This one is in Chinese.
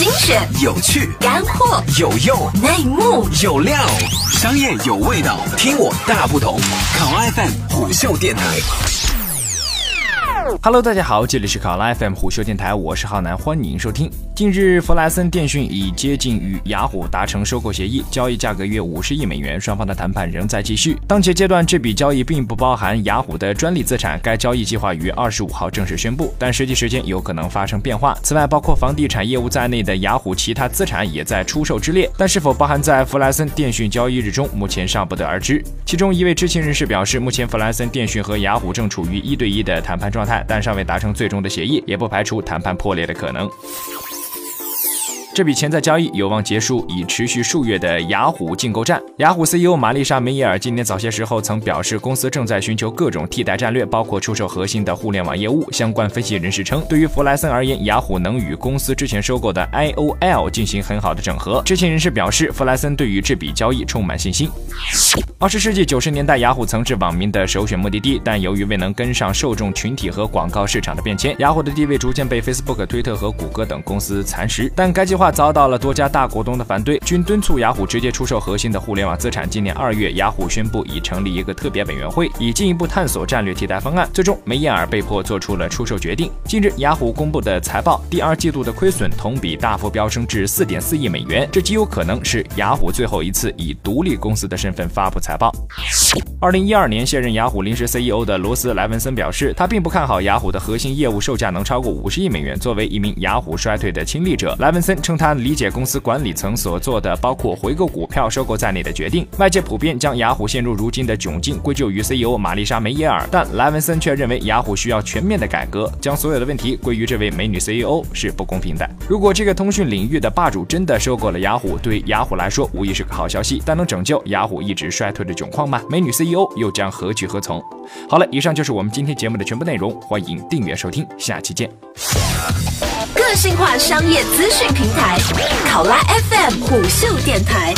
精选、有趣、干货、有用、内幕、有料，商业有味道，听我大不同。考 FM 虎嗅电台。Hello，大家好，这里是考拉 FM 虎嗅电台，我是浩南，欢迎收听。近日，弗莱森电讯已接近与雅虎达成收购协议，交易价格约五十亿美元，双方的谈判仍在继续。当前阶段，这笔交易并不包含雅虎的专利资产，该交易计划于二十五号正式宣布，但实际时间有可能发生变化。此外，包括房地产业务在内的雅虎其他资产也在出售之列，但是否包含在弗莱森电讯交易日中，目前尚不得而知。其中一位知情人士表示，目前弗莱森电讯和雅虎正处于一对一的谈判状态，但尚未达成最终的协议，也不排除谈判破裂的可能。这笔潜在交易有望结束已持续数月的雅虎竞购战。雅虎 CEO 玛丽莎·梅耶尔今年早些时候曾表示，公司正在寻求各种替代战略，包括出售核心的互联网业务。相关分析人士称，对于弗莱森而言，雅虎能与公司之前收购的 IOL 进行很好的整合。知情人士表示，弗莱森对于这笔交易充满信心。二十世纪九十年代，雅虎曾是网民的首选目的地，但由于未能跟上受众群体和广告市场的变迁，雅虎的地位逐渐被 Facebook、推特和谷歌等公司蚕食。但该计划遭到了多家大股东的反对，均敦促雅虎直接出售核心的互联网资产。今年二月，雅虎宣布已成立一个特别委员会，以进一步探索战略替代方案。最终，梅耶尔被迫做出了出售决定。近日，雅虎公布的财报，第二季度的亏损同比大幅飙升至四点四亿美元，这极有可能是雅虎最后一次以独立公司的身份发布财。报。二零一二年卸任雅虎临时 CEO 的罗斯莱文森表示，他并不看好雅虎的核心业务售价能超过五十亿美元。作为一名雅虎衰退的亲历者，莱文森称他理解公司管理层所做的包括回购股票、收购在内的决定。外界普遍将雅虎陷入如今的窘境归咎于 CEO 玛丽莎·梅耶尔，但莱文森却认为雅虎需要全面的改革，将所有的问题归于这位美女 CEO 是不公平的。如果这个通讯领域的霸主真的收购了雅虎，对雅虎来说无疑是个好消息，但能拯救雅虎一直衰退的窘况吗？美女 CEO 又将何去何从？好了，以上就是我们今天节目的全部内容，欢迎订阅收听，下期见。个性化商业资讯平台，考拉 FM 虎嗅电台。